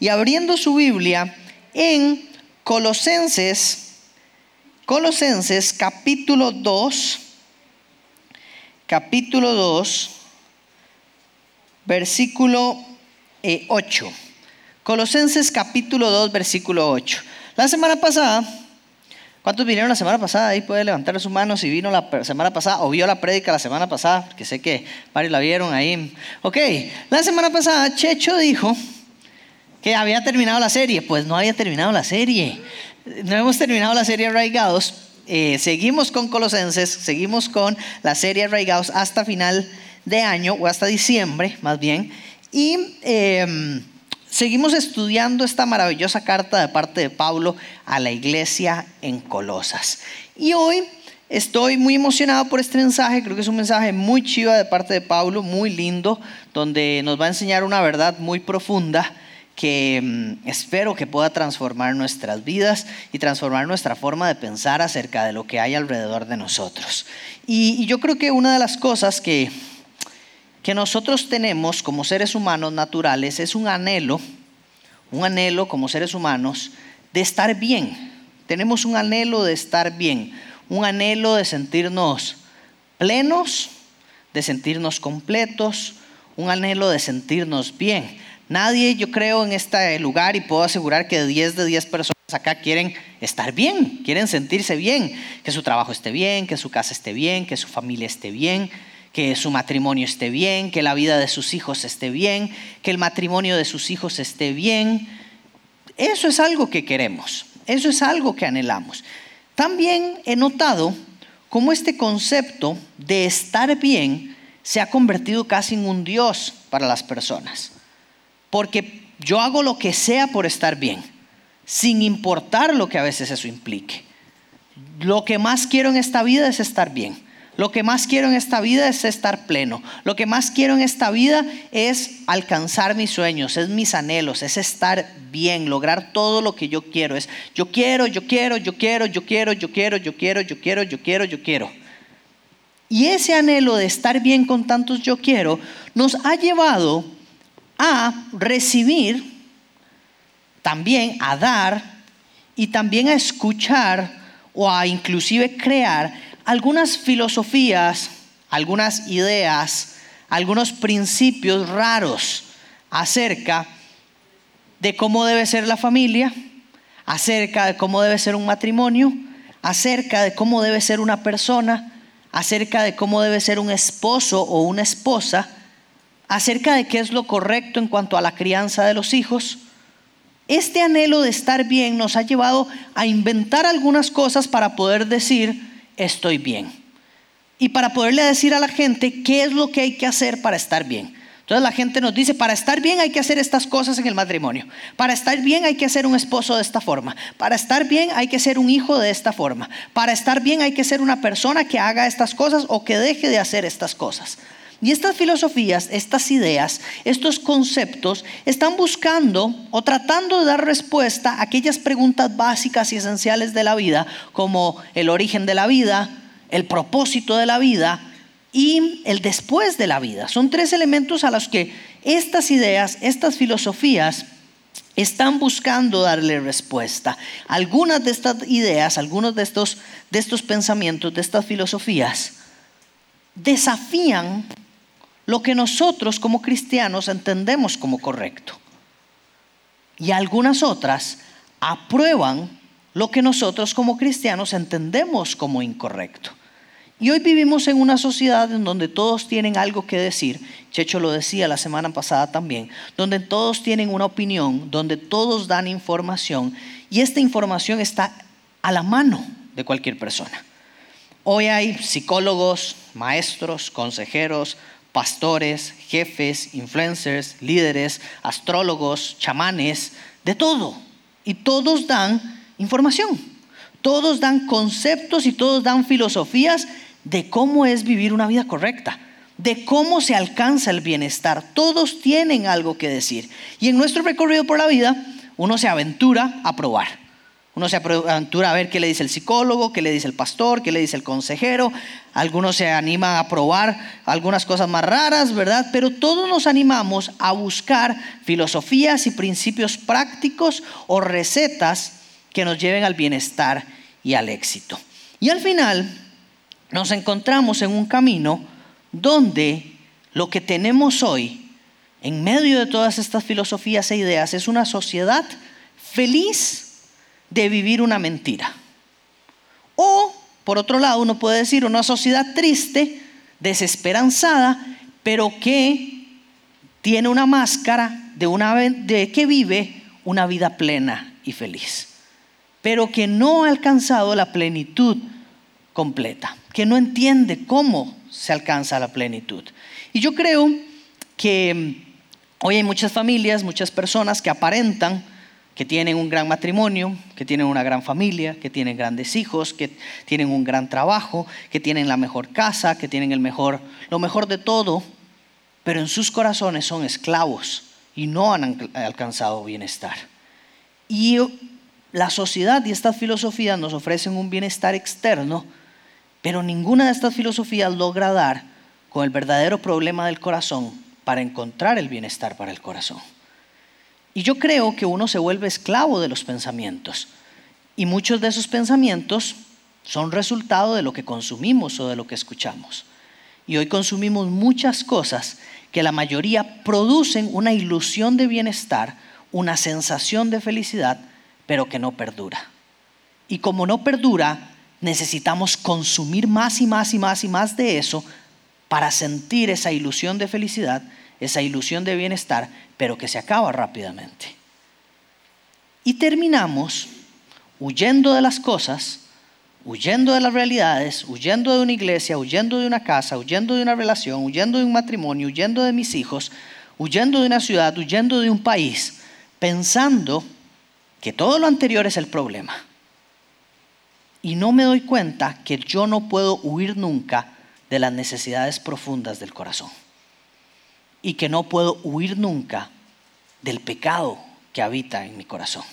y abriendo su Biblia en Colosenses, Colosenses capítulo 2, capítulo 2, versículo 8. Eh, Colosenses capítulo 2, versículo 8. La semana pasada, ¿cuántos vinieron la semana pasada? Ahí puede levantar su mano si vino la semana pasada o vio la prédica la semana pasada, que sé que varios la vieron ahí. Ok, la semana pasada Checho dijo que había terminado la serie. Pues no había terminado la serie. No hemos terminado la serie Arraigados. Eh, seguimos con Colosenses, seguimos con la serie Arraigados hasta final de año o hasta diciembre, más bien. Y. Em, Seguimos estudiando esta maravillosa carta de parte de Pablo a la iglesia en Colosas. Y hoy estoy muy emocionado por este mensaje, creo que es un mensaje muy chiva de parte de Pablo, muy lindo, donde nos va a enseñar una verdad muy profunda que mm, espero que pueda transformar nuestras vidas y transformar nuestra forma de pensar acerca de lo que hay alrededor de nosotros. Y, yo creo que una de las cosas que que nosotros tenemos como seres humanos naturales es un anhelo, un anhelo como seres humanos de estar bien. Tenemos un anhelo de estar bien, un anhelo de sentirnos plenos, de sentirnos completos, un anhelo de sentirnos bien. Nadie, yo creo, en este lugar y puedo asegurar que 10 de 10 personas acá quieren estar bien, quieren sentirse bien, que su trabajo esté bien, que su casa esté bien, que su familia esté bien, que su matrimonio esté bien, que la vida de sus hijos esté bien, que el matrimonio de sus hijos esté bien. Eso es algo que queremos, eso es algo que anhelamos. También he notado cómo este concepto de estar bien se ha convertido casi en un Dios para las personas. Porque yo hago lo que sea por estar bien, sin importar lo que a veces eso implique. Lo que más quiero en esta vida es estar bien. Lo que más quiero en esta vida es estar pleno. Lo que más quiero en esta vida es alcanzar mis sueños, es mis anhelos, es estar bien, lograr todo lo que yo quiero. Es yo quiero, yo quiero, yo quiero, yo quiero, yo quiero, yo quiero, yo quiero, yo quiero, yo quiero. Y ese anhelo de estar bien con tantos yo quiero nos ha llevado a recibir, también a dar y también a escuchar o a inclusive crear algunas filosofías, algunas ideas, algunos principios raros acerca de cómo debe ser la familia, acerca de cómo debe ser un matrimonio, acerca de cómo debe ser una persona, acerca de cómo debe ser un esposo o una esposa, acerca de qué es lo correcto en cuanto a la crianza de los hijos. Este anhelo de estar bien nos ha llevado a inventar algunas cosas para poder decir, estoy bien. Y para poderle decir a la gente qué es lo que hay que hacer para estar bien. Entonces la gente nos dice, para estar bien hay que hacer estas cosas en el matrimonio. Para estar bien hay que ser un esposo de esta forma. Para estar bien hay que ser un hijo de esta forma. Para estar bien hay que ser una persona que haga estas cosas o que deje de hacer estas cosas. Y estas filosofías, estas ideas, estos conceptos están buscando o tratando de dar respuesta a aquellas preguntas básicas y esenciales de la vida, como el origen de la vida, el propósito de la vida y el después de la vida. Son tres elementos a los que estas ideas, estas filosofías, están buscando darle respuesta. Algunas de estas ideas, algunos de estos, de estos pensamientos, de estas filosofías, desafían lo que nosotros como cristianos entendemos como correcto. Y algunas otras aprueban lo que nosotros como cristianos entendemos como incorrecto. Y hoy vivimos en una sociedad en donde todos tienen algo que decir, Checho lo decía la semana pasada también, donde todos tienen una opinión, donde todos dan información y esta información está a la mano de cualquier persona. Hoy hay psicólogos, maestros, consejeros, pastores, jefes, influencers, líderes, astrólogos, chamanes, de todo. Y todos dan información, todos dan conceptos y todos dan filosofías de cómo es vivir una vida correcta, de cómo se alcanza el bienestar. Todos tienen algo que decir. Y en nuestro recorrido por la vida, uno se aventura a probar. Uno se aventura a ver qué le dice el psicólogo, qué le dice el pastor, qué le dice el consejero. Algunos se animan a probar algunas cosas más raras, ¿verdad? Pero todos nos animamos a buscar filosofías y principios prácticos o recetas que nos lleven al bienestar y al éxito. Y al final nos encontramos en un camino donde lo que tenemos hoy, en medio de todas estas filosofías e ideas, es una sociedad feliz de vivir una mentira. O, por otro lado, uno puede decir una sociedad triste, desesperanzada, pero que tiene una máscara de, una, de que vive una vida plena y feliz, pero que no ha alcanzado la plenitud completa, que no entiende cómo se alcanza la plenitud. Y yo creo que hoy hay muchas familias, muchas personas que aparentan que tienen un gran matrimonio, que tienen una gran familia, que tienen grandes hijos, que tienen un gran trabajo, que tienen la mejor casa, que tienen el mejor, lo mejor de todo, pero en sus corazones son esclavos y no han alcanzado bienestar. Y la sociedad y estas filosofías nos ofrecen un bienestar externo, pero ninguna de estas filosofías logra dar con el verdadero problema del corazón para encontrar el bienestar para el corazón. Y yo creo que uno se vuelve esclavo de los pensamientos. Y muchos de esos pensamientos son resultado de lo que consumimos o de lo que escuchamos. Y hoy consumimos muchas cosas que la mayoría producen una ilusión de bienestar, una sensación de felicidad, pero que no perdura. Y como no perdura, necesitamos consumir más y más y más y más de eso para sentir esa ilusión de felicidad, esa ilusión de bienestar, pero que se acaba rápidamente. Y terminamos huyendo de las cosas, huyendo de las realidades, huyendo de una iglesia, huyendo de una casa, huyendo de una relación, huyendo de un matrimonio, huyendo de mis hijos, huyendo de una ciudad, huyendo de un país, pensando que todo lo anterior es el problema. Y no me doy cuenta que yo no puedo huir nunca de las necesidades profundas del corazón y que no puedo huir nunca del pecado que habita en mi corazón.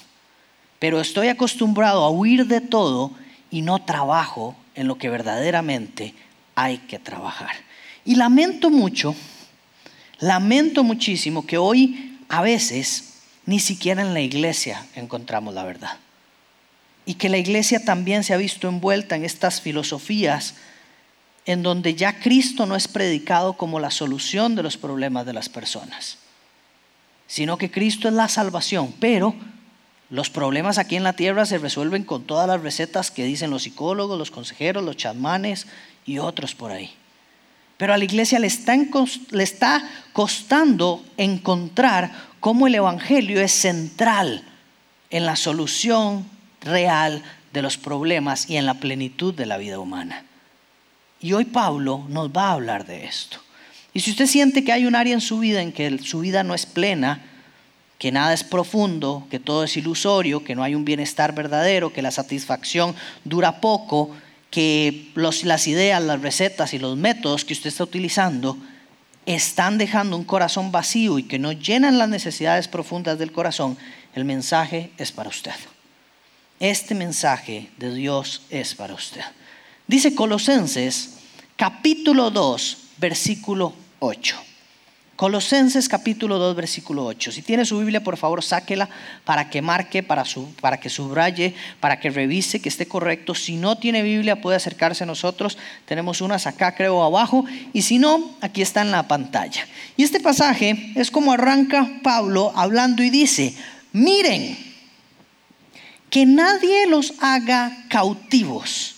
Pero estoy acostumbrado a huir de todo y no trabajo en lo que verdaderamente hay que trabajar. Y lamento mucho, lamento muchísimo que hoy a veces ni siquiera en la iglesia encontramos la verdad. Y que la iglesia también se ha visto envuelta en estas filosofías en donde ya Cristo no es predicado como la solución de los problemas de las personas, sino que Cristo es la salvación, pero los problemas aquí en la tierra se resuelven con todas las recetas que dicen los psicólogos, los consejeros, los chamanes y otros por ahí. Pero a la iglesia le le está costando encontrar cómo el Evangelio es central en la solución real de los problemas y en la plenitud de la vida humana. Y hoy Pablo nos va a hablar de esto. Y si usted siente que hay un área en su vida en que su vida no es plena, que nada es profundo, que todo es ilusorio, que no hay un bienestar verdadero, que la satisfacción dura poco, que las ideas, las recetas y los métodos que usted está utilizando están dejando un corazón vacío y que no llenan las necesidades profundas del corazón, el mensaje es para usted. Este mensaje de Dios es para usted. Dice Colosenses capítulo 2, versículo 8. Colosenses capítulo 2, versículo 8. Si tiene su Biblia, por favor, sáquela para que marque, para, para que subraye, para que revise que esté correcto. Si no tiene Biblia, puede acercarse a nosotros. Tenemos unas acá, creo, abajo. Y si no, aquí está en la pantalla. Y este pasaje es como arranca Pablo hablando y dice, miren, que nadie los haga cautivos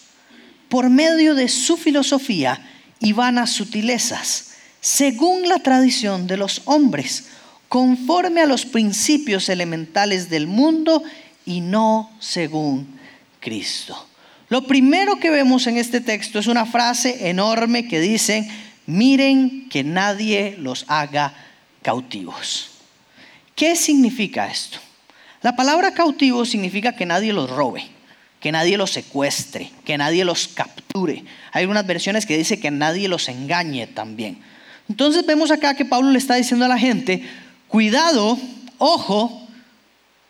por medio de su filosofía y vanas sutilezas, según la tradición de los hombres, conforme a los principios elementales del mundo y no según Cristo. Lo primero que vemos en este texto es una frase enorme que dice, miren que nadie los haga cautivos. ¿Qué significa esto? La palabra cautivo significa que nadie los robe que nadie los secuestre, que nadie los capture. Hay unas versiones que dice que nadie los engañe también. Entonces vemos acá que Pablo le está diciendo a la gente, cuidado, ojo,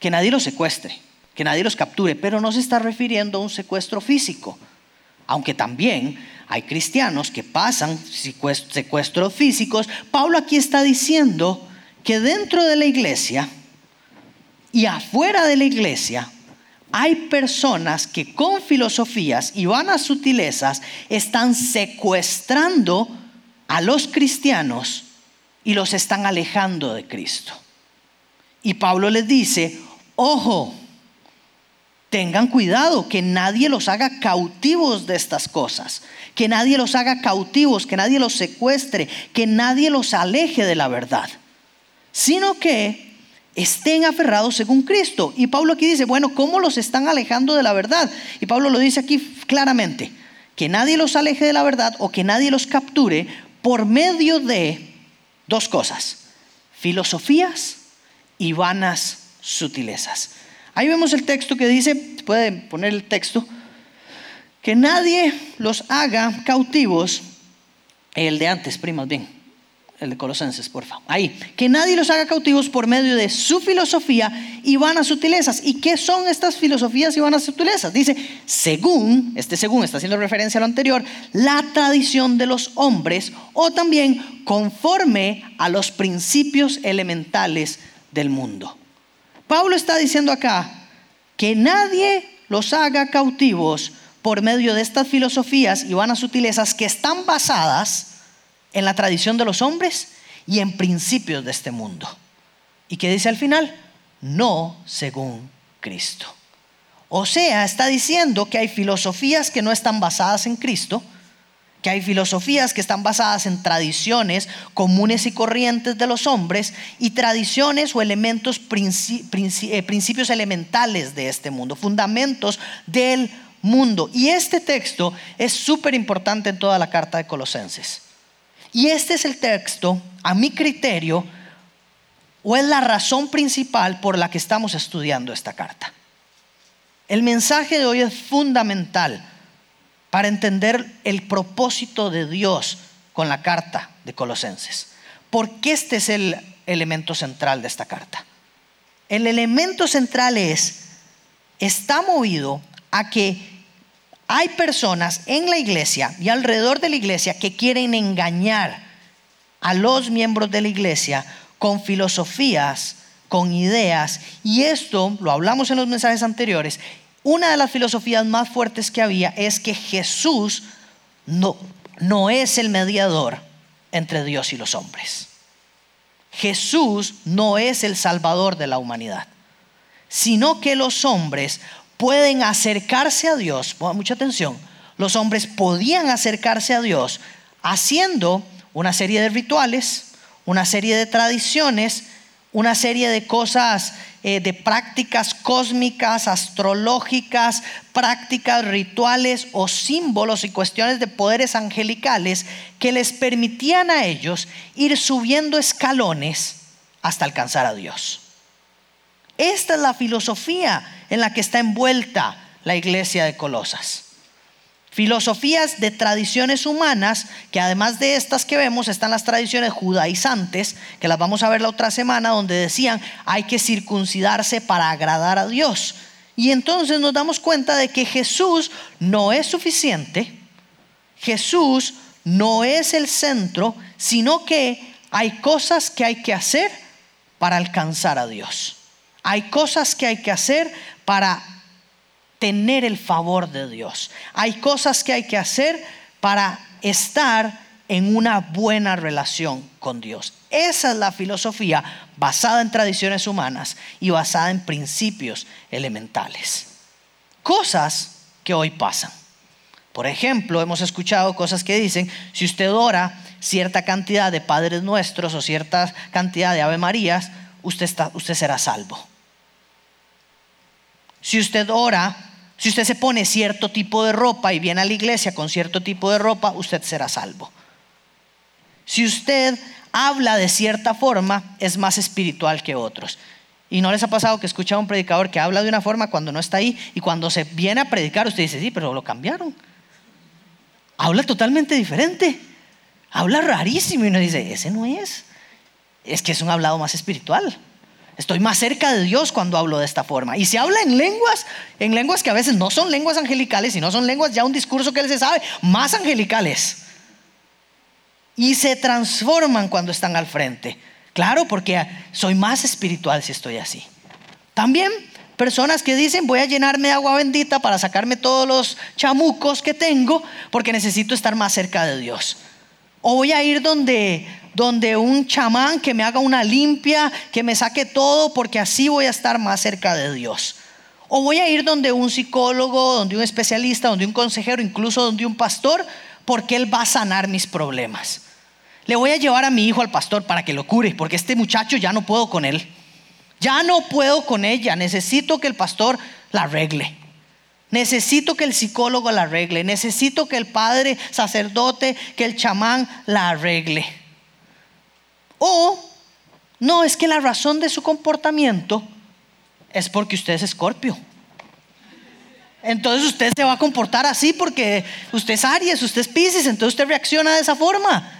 que nadie los secuestre, que nadie los capture, pero no se está refiriendo a un secuestro físico, aunque también hay cristianos que pasan secuestros físicos. Pablo aquí está diciendo que dentro de la iglesia y afuera de la iglesia hay personas que con filosofías y vanas sutilezas están secuestrando a los cristianos y los están alejando de Cristo. Y Pablo les dice, ojo, tengan cuidado, que nadie los haga cautivos de estas cosas, que nadie los haga cautivos, que nadie los secuestre, que nadie los aleje de la verdad, sino que estén aferrados según Cristo. Y Pablo aquí dice, bueno, ¿cómo los están alejando de la verdad? Y Pablo lo dice aquí claramente, que nadie los aleje de la verdad o que nadie los capture por medio de dos cosas, filosofías y vanas sutilezas. Ahí vemos el texto que dice, pueden poner el texto, que nadie los haga cautivos, el de antes, primas, bien el de Colosenses, por favor. Ahí. Que nadie los haga cautivos por medio de su filosofía y vanas sutilezas. ¿Y qué son estas filosofías y vanas sutilezas? Dice, según, este según está haciendo referencia a lo anterior, la tradición de los hombres o también conforme a los principios elementales del mundo. Pablo está diciendo acá que nadie los haga cautivos por medio de estas filosofías y vanas sutilezas que están basadas en la tradición de los hombres y en principios de este mundo. ¿Y qué dice al final? No según Cristo. O sea, está diciendo que hay filosofías que no están basadas en Cristo, que hay filosofías que están basadas en tradiciones comunes y corrientes de los hombres y tradiciones o elementos, eh, principios elementales de este mundo, fundamentos del mundo. Y este texto es súper importante en toda la carta de Colosenses. Y este es el texto, a mi criterio, o es la razón principal por la que estamos estudiando esta carta. El mensaje de hoy es fundamental para entender el propósito de Dios con la carta de Colosenses. Porque este es el elemento central de esta carta. El elemento central es, está movido a que hay personas en la iglesia y alrededor de la iglesia que quieren engañar a los miembros de la iglesia con filosofías, con ideas. Y esto, lo hablamos en los mensajes anteriores, una de las filosofías más fuertes que había es que Jesús no, no es el mediador entre Dios y los hombres. Jesús no es el salvador de la humanidad, sino que los hombres pueden acercarse a Dios, pongan mucha atención, los hombres podían acercarse a Dios haciendo una serie de rituales, una serie de tradiciones, una serie de cosas, eh, de prácticas cósmicas, astrológicas, prácticas, rituales o símbolos y cuestiones de poderes angelicales que les permitían a ellos ir subiendo escalones hasta alcanzar a Dios. Esta es la filosofía en la que está envuelta la iglesia de Colosas. Filosofías de tradiciones humanas, que además de estas que vemos están las tradiciones judaizantes, que las vamos a ver la otra semana, donde decían hay que circuncidarse para agradar a Dios. Y entonces nos damos cuenta de que Jesús no es suficiente, Jesús no es el centro, sino que hay cosas que hay que hacer para alcanzar a Dios. Hay cosas que hay que hacer para tener el favor de Dios. Hay cosas que hay que hacer para estar en una buena relación con Dios. Esa es la filosofía basada en tradiciones humanas y basada en principios elementales. Cosas que hoy pasan. Por ejemplo, hemos escuchado cosas que dicen, si usted ora cierta cantidad de Padres Nuestros o cierta cantidad de Ave Marías, usted, está, usted será salvo. Si usted ora, si usted se pone cierto tipo de ropa y viene a la iglesia con cierto tipo de ropa, usted será salvo. Si usted habla de cierta forma, es más espiritual que otros. ¿Y no les ha pasado que escucha a un predicador que habla de una forma cuando no está ahí y cuando se viene a predicar usted dice, sí, pero lo cambiaron? Habla totalmente diferente. Habla rarísimo y uno dice, ese no es. Es que es un hablado más espiritual. Estoy más cerca de Dios cuando hablo de esta forma. Y se habla en lenguas, en lenguas que a veces no son lenguas angelicales, sino son lenguas ya un discurso que él se sabe, más angelicales. Y se transforman cuando están al frente. Claro, porque soy más espiritual si estoy así. También personas que dicen voy a llenarme de agua bendita para sacarme todos los chamucos que tengo porque necesito estar más cerca de Dios. O voy a ir donde, donde un chamán que me haga una limpia, que me saque todo, porque así voy a estar más cerca de Dios. O voy a ir donde un psicólogo, donde un especialista, donde un consejero, incluso donde un pastor, porque él va a sanar mis problemas. Le voy a llevar a mi hijo al pastor para que lo cure, porque este muchacho ya no puedo con él. Ya no puedo con ella, necesito que el pastor la arregle. Necesito que el psicólogo la arregle. Necesito que el padre sacerdote, que el chamán la arregle. O, no, es que la razón de su comportamiento es porque usted es escorpio. Entonces usted se va a comportar así porque usted es Aries, usted es Pisces, entonces usted reacciona de esa forma.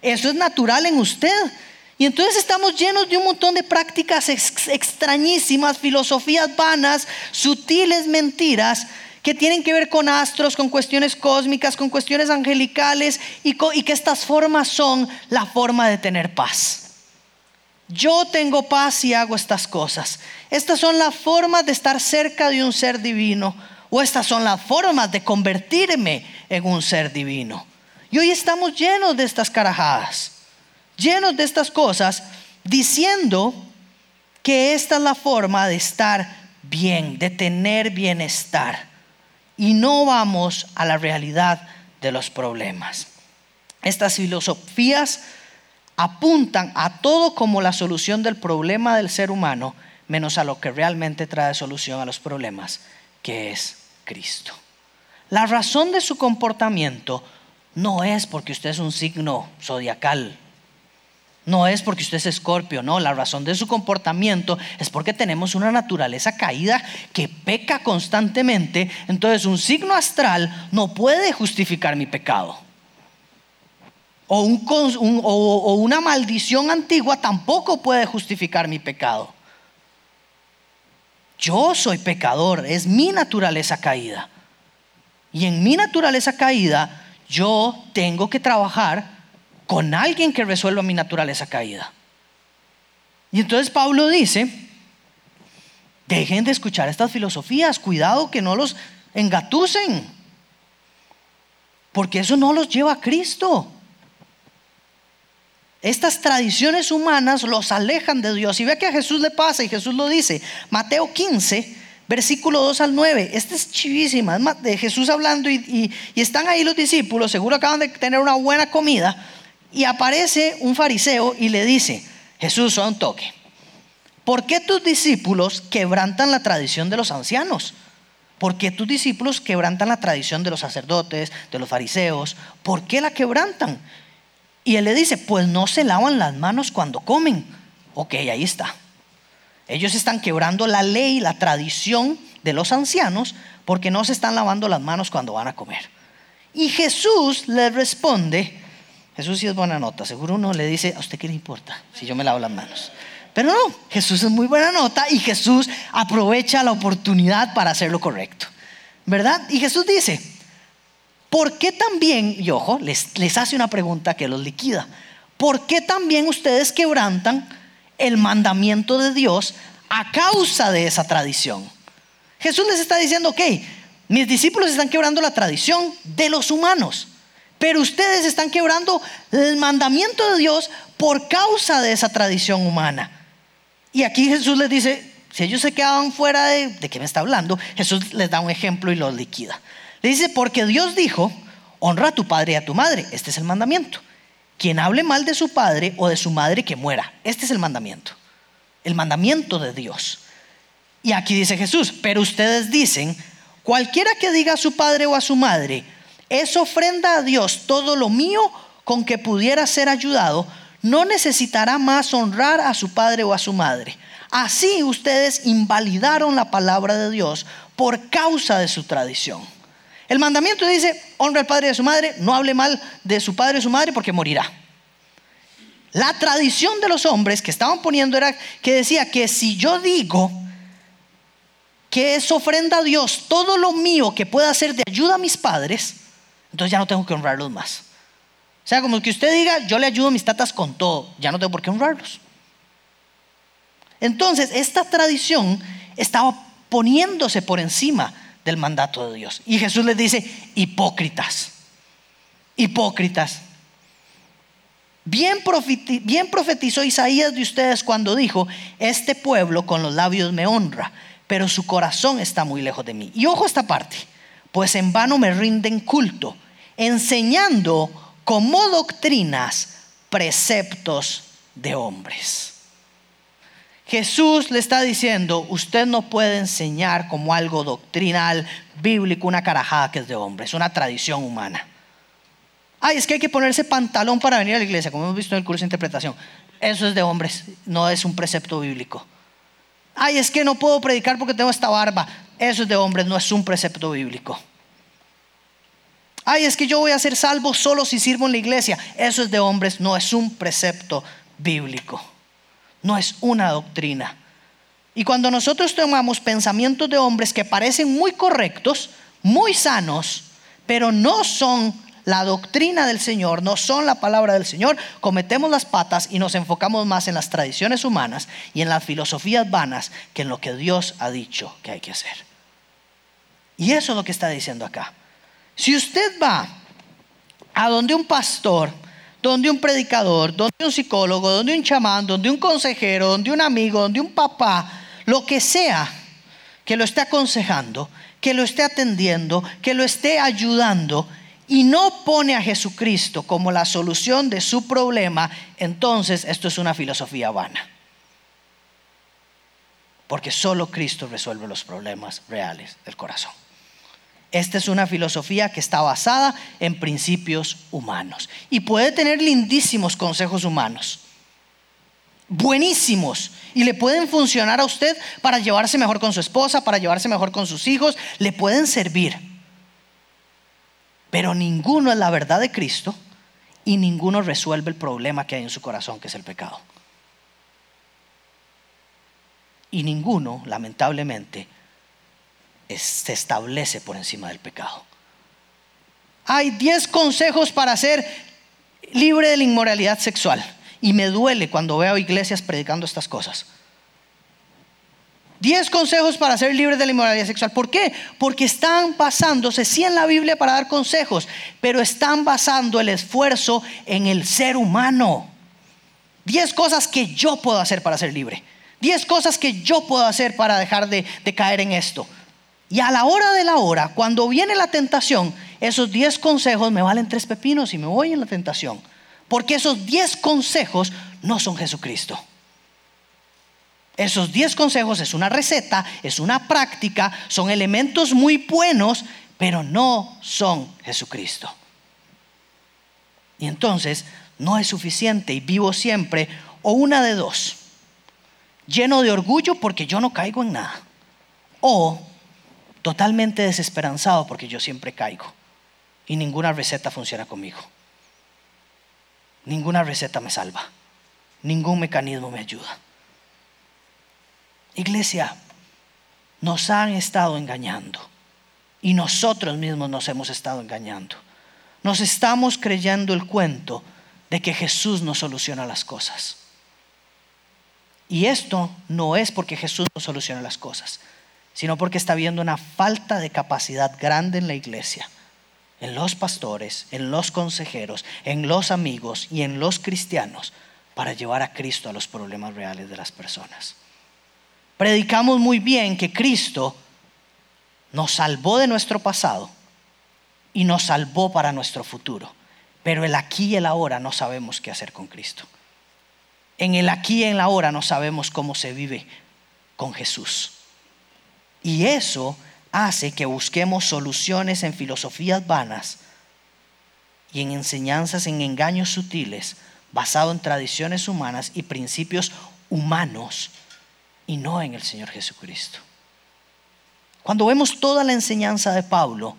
Eso es natural en usted. Y entonces estamos llenos de un montón de prácticas extrañísimas, filosofías vanas, sutiles mentiras que tienen que ver con astros, con cuestiones cósmicas, con cuestiones angelicales y, que estas formas son la forma de tener paz. Yo tengo paz y hago estas cosas. Estas son las formas de estar cerca de un ser divino o estas son las formas de convertirme en un ser divino. Y hoy estamos llenos de estas carajadas llenos de estas cosas, diciendo que esta es la forma de estar bien, de tener bienestar. Y no vamos a la realidad de los problemas. Estas filosofías apuntan a todo como la solución del problema del ser humano, menos a lo que realmente trae solución a los problemas, que es Cristo. La razón de su comportamiento no es porque usted es un signo zodiacal no es porque usted es escorpio, no, la razón de su comportamiento es porque tenemos una naturaleza caída que peca constantemente, entonces un signo astral no puede justificar mi pecado. O, o una maldición antigua tampoco puede justificar mi pecado. Yo soy pecador, es mi naturaleza caída. Y en mi naturaleza caída yo tengo que trabajar con alguien que resuelva mi naturaleza caída. Y entonces Pablo dice, dejen de escuchar estas filosofías, cuidado que no los engatusen, porque eso no los lleva a Cristo. Estas tradiciones humanas los alejan de Dios. Y ve que a Jesús le pasa y Jesús lo dice. Mateo 15, versículo 2 al 9. Esta es chivísima, es de Jesús hablando y están ahí los discípulos, seguro acaban de tener una buena comida. Y aparece un fariseo y le dice, Jesús, a un toque. ¿Por qué tus discípulos quebrantan la tradición de los ancianos? ¿Por qué tus discípulos quebrantan la tradición de los sacerdotes, de los fariseos? ¿Por qué la quebrantan? Y él le dice, pues no se lavan las manos cuando comen. Ok, ahí está. Ellos están quebrando la ley, la tradición de los ancianos, porque no se están lavando las manos cuando van a comer. Y Jesús le responde, Jesús sí es buena nota. Seguro uno le dice, ¿a usted qué le importa si yo me lavo las manos? Pero no, Jesús es muy buena nota y Jesús aprovecha la oportunidad para hacer lo correcto. ¿Verdad? Y Jesús dice, ¿por qué también, y ojo, les, les hace una pregunta que los liquida, ¿por qué también ustedes quebrantan el mandamiento de Dios a causa de esa tradición? Jesús les está diciendo, ok, mis discípulos están quebrando la tradición de los humanos. Pero ustedes están quebrando el mandamiento de Dios por causa de esa tradición humana. Y aquí Jesús les dice, si ellos se quedaban fuera de, ¿de qué me está hablando? Jesús les da un ejemplo y los liquida. Le dice, porque Dios dijo, honra a tu padre y a tu madre. Este es el mandamiento. Quien hable mal de su padre o de su madre, que muera. Este es el mandamiento. El mandamiento de Dios. Y aquí dice Jesús, pero ustedes dicen, cualquiera que diga a su padre o a su madre, es ofrenda a Dios todo lo mío con que pudiera ser ayudado, no necesitará más honrar a su padre o a su madre. Así ustedes invalidaron la palabra de Dios por causa de su tradición. El mandamiento dice, honra al padre y a su madre, no hable mal de su padre y su madre porque morirá. La tradición de los hombres que estaban poniendo era que decía que si yo digo que es ofrenda a Dios todo lo mío que pueda hacer de ayuda a mis padres, entonces ya no tengo que honrarlos más. O sea, como que usted diga, yo le ayudo a mis tatas con todo, ya no tengo por qué honrarlos. Entonces, esta tradición estaba poniéndose por encima del mandato de Dios. Y Jesús les dice, hipócritas, hipócritas. Bien, profetizó Isaías de ustedes cuando dijo, este pueblo con los labios me honra, pero su corazón está muy lejos de mí. Y ojo esta parte, pues en vano me rinden culto, enseñando como doctrinas preceptos de hombres. Jesús le está diciendo, usted no puede enseñar como algo doctrinal, bíblico, una carajada que es de hombres, una tradición humana. Ay, es que hay que ponerse pantalón para venir a la iglesia, como hemos visto en el curso de interpretación. Eso es de hombres, no es un precepto bíblico. Ay, es que no puedo predicar porque tengo esta barba. Eso es de hombres, no es un precepto bíblico. Ay, es que yo voy a ser salvo solo si sirvo en la iglesia. Eso es de hombres, no es un precepto bíblico. No es una doctrina. Y cuando nosotros tomamos pensamientos de hombres que parecen muy correctos, muy sanos, pero no son la doctrina del Señor, no son la palabra del Señor, cometemos las patas y nos enfocamos más en las tradiciones humanas y en las filosofías vanas que en lo que Dios ha dicho que hay que hacer. Y eso es lo que está diciendo acá. Si usted va a donde un pastor, donde un predicador, donde un psicólogo, donde un chamán, donde un consejero, donde un amigo, donde un papá, lo que sea que lo esté aconsejando, que lo esté atendiendo, que lo esté ayudando, y no pone a Jesucristo como la solución de su problema, entonces esto es una filosofía vana. Porque solo Cristo resuelve los problemas reales del corazón. Esta es una filosofía que está basada en principios humanos y puede tener lindísimos consejos humanos, buenísimos, y le pueden funcionar a usted para llevarse mejor con su esposa, para llevarse mejor con sus hijos, le pueden servir. Pero ninguno es la verdad de Cristo y ninguno resuelve el problema que hay en su corazón, que es el pecado. Y ninguno, lamentablemente, se establece por encima del pecado. Hay 10 consejos para ser libre de la inmoralidad sexual. Y me duele cuando veo iglesias predicando estas cosas. 10 consejos para ser libre de la inmoralidad sexual. ¿Por qué? Porque están basándose, sí en la Biblia para dar consejos, pero están basando el esfuerzo en el ser humano. 10 cosas que yo puedo hacer para ser libre. 10 cosas que yo puedo hacer para dejar de, de caer en esto. Y a la hora de la hora, cuando viene la tentación, esos 10 consejos me valen tres pepinos y me voy en la tentación. Porque esos 10 consejos no son Jesucristo. Esos 10 consejos es una receta, es una práctica, son elementos muy buenos, pero no son Jesucristo. Y entonces no es suficiente y vivo siempre o una de dos, lleno de orgullo porque yo no caigo en nada, o totalmente desesperanzado porque yo siempre caigo y ninguna receta funciona conmigo. Ninguna receta me salva. Ningún mecanismo me ayuda. Iglesia, nos han estado engañando y nosotros mismos nos hemos estado engañando. Nos estamos creyendo el cuento de que Jesús nos soluciona las cosas. Y esto no es porque Jesús nos soluciona las cosas sino porque está habiendo una falta de capacidad grande en la iglesia, en los pastores, en los consejeros, en los amigos y en los cristianos para llevar a Cristo a los problemas reales de las personas. Predicamos muy bien que Cristo nos salvó de nuestro pasado y nos salvó para nuestro futuro, pero el aquí y el ahora no sabemos qué hacer con Cristo. En el aquí y en el ahora no sabemos cómo se vive con Jesús. Y eso hace que busquemos soluciones en filosofías vanas y en enseñanzas en engaños sutiles basado en tradiciones humanas y principios humanos y no en el Señor Jesucristo. Cuando vemos toda la enseñanza de Pablo,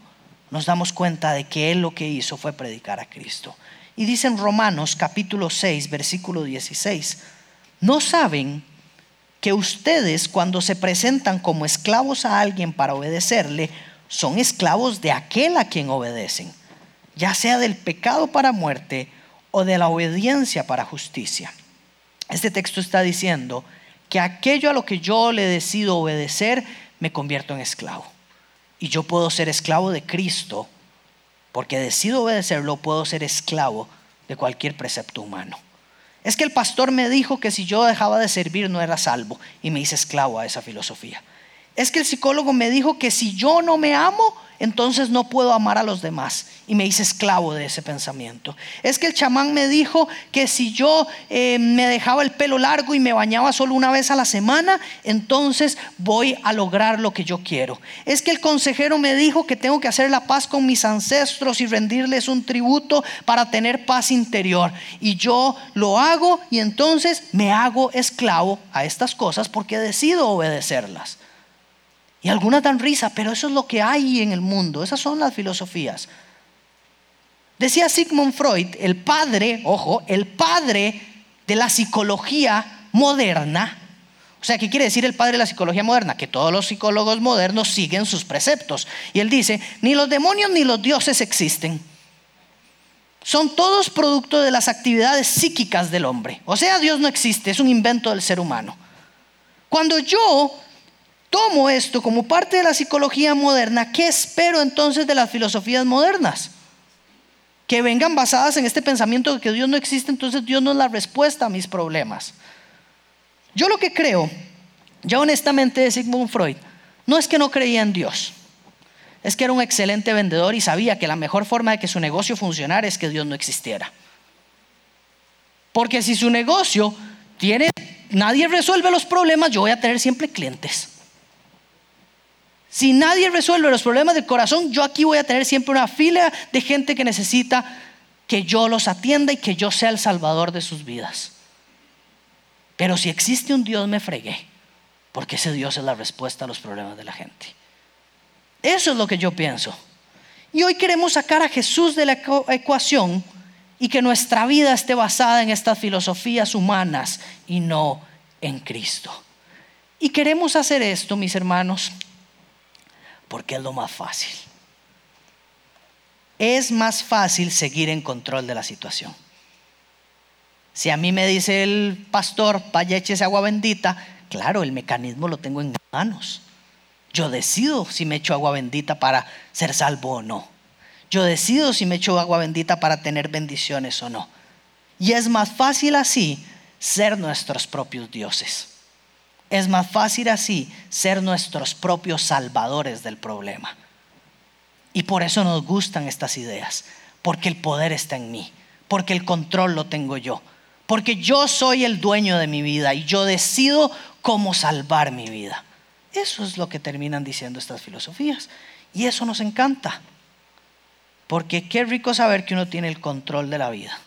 nos damos cuenta de que él lo que hizo fue predicar a Cristo Y dice en Romanos capítulo 6, versículo 16, ¿no saben que ustedes cuando se presentan como esclavos a alguien para obedecerle, son esclavos de aquel a quien obedecen, ya sea del pecado para muerte o de la obediencia para justicia? Este texto está diciendo que aquello a lo que yo le decido obedecer, me convierto en esclavo. Y yo puedo ser esclavo de Cristo porque decido obedecerlo, puedo ser esclavo de cualquier precepto humano. Es que el pastor me dijo que si yo dejaba de servir no era salvo y me hice esclavo a esa filosofía. Es que el psicólogo me dijo que si yo no me amo, entonces no puedo amar a los demás. Y me hice esclavo de ese pensamiento. Es que el chamán me dijo que si yo eh, me dejaba el pelo largo y me bañaba solo una vez a la semana, entonces voy a lograr lo que yo quiero. Es que el consejero me dijo que tengo que hacer la paz con mis ancestros y rendirles un tributo para tener paz interior. Y yo lo hago y entonces me hago esclavo a estas cosas porque decido obedecerlas. Y algunas dan risa, pero eso es lo que hay en el mundo. Esas son las filosofías. Decía Sigmund Freud, el padre, ojo, el padre de la psicología moderna. O sea, ¿qué quiere decir el padre de la psicología moderna? Que todos los psicólogos modernos siguen sus preceptos. Y él dice, ni los demonios ni los dioses existen. Son todos producto de las actividades psíquicas del hombre. O sea, Dios no existe, es un invento del ser humano. Cuando yo tomo esto como parte de la psicología moderna, ¿qué espero entonces de las filosofías modernas? Que vengan basadas en este pensamiento de que Dios no existe, entonces Dios no es la respuesta a mis problemas. Yo lo que creo, ya honestamente de Sigmund Freud, no es que no creía en Dios, es que era un excelente vendedor y sabía que la mejor forma de que su negocio funcionara es que Dios no existiera. Porque si su negocio tiene, nadie resuelve los problemas, yo voy a tener siempre clientes. Si nadie resuelve los problemas del corazón, yo aquí voy a tener siempre una fila de gente que necesita que yo los atienda y que yo sea el salvador de sus vidas. Pero si existe un Dios, me fregué, porque ese Dios es la respuesta a los problemas de la gente. Eso es lo que yo pienso. Y hoy queremos sacar a Jesús de la ecuación y que nuestra vida esté basada en estas filosofías humanas y no en Cristo. Y queremos hacer esto, mis hermanos, porque es lo más fácil. Es más fácil seguir en control de la situación. Si a mí me dice el pastor, vaya ese agua bendita, claro, el mecanismo lo tengo en manos. Yo decido si me echo agua bendita para ser salvo o no. Yo decido si me echo agua bendita para tener bendiciones o no. Y es más fácil así ser nuestros propios dioses. Es más fácil así ser nuestros propios salvadores del problema. Y por eso nos gustan estas ideas, porque el poder está en mí, porque el control lo tengo yo, porque yo soy el dueño de mi vida y yo decido cómo salvar mi vida. Eso es lo que terminan diciendo estas filosofías. Y eso nos encanta. Porque qué rico saber que uno tiene el control de la vida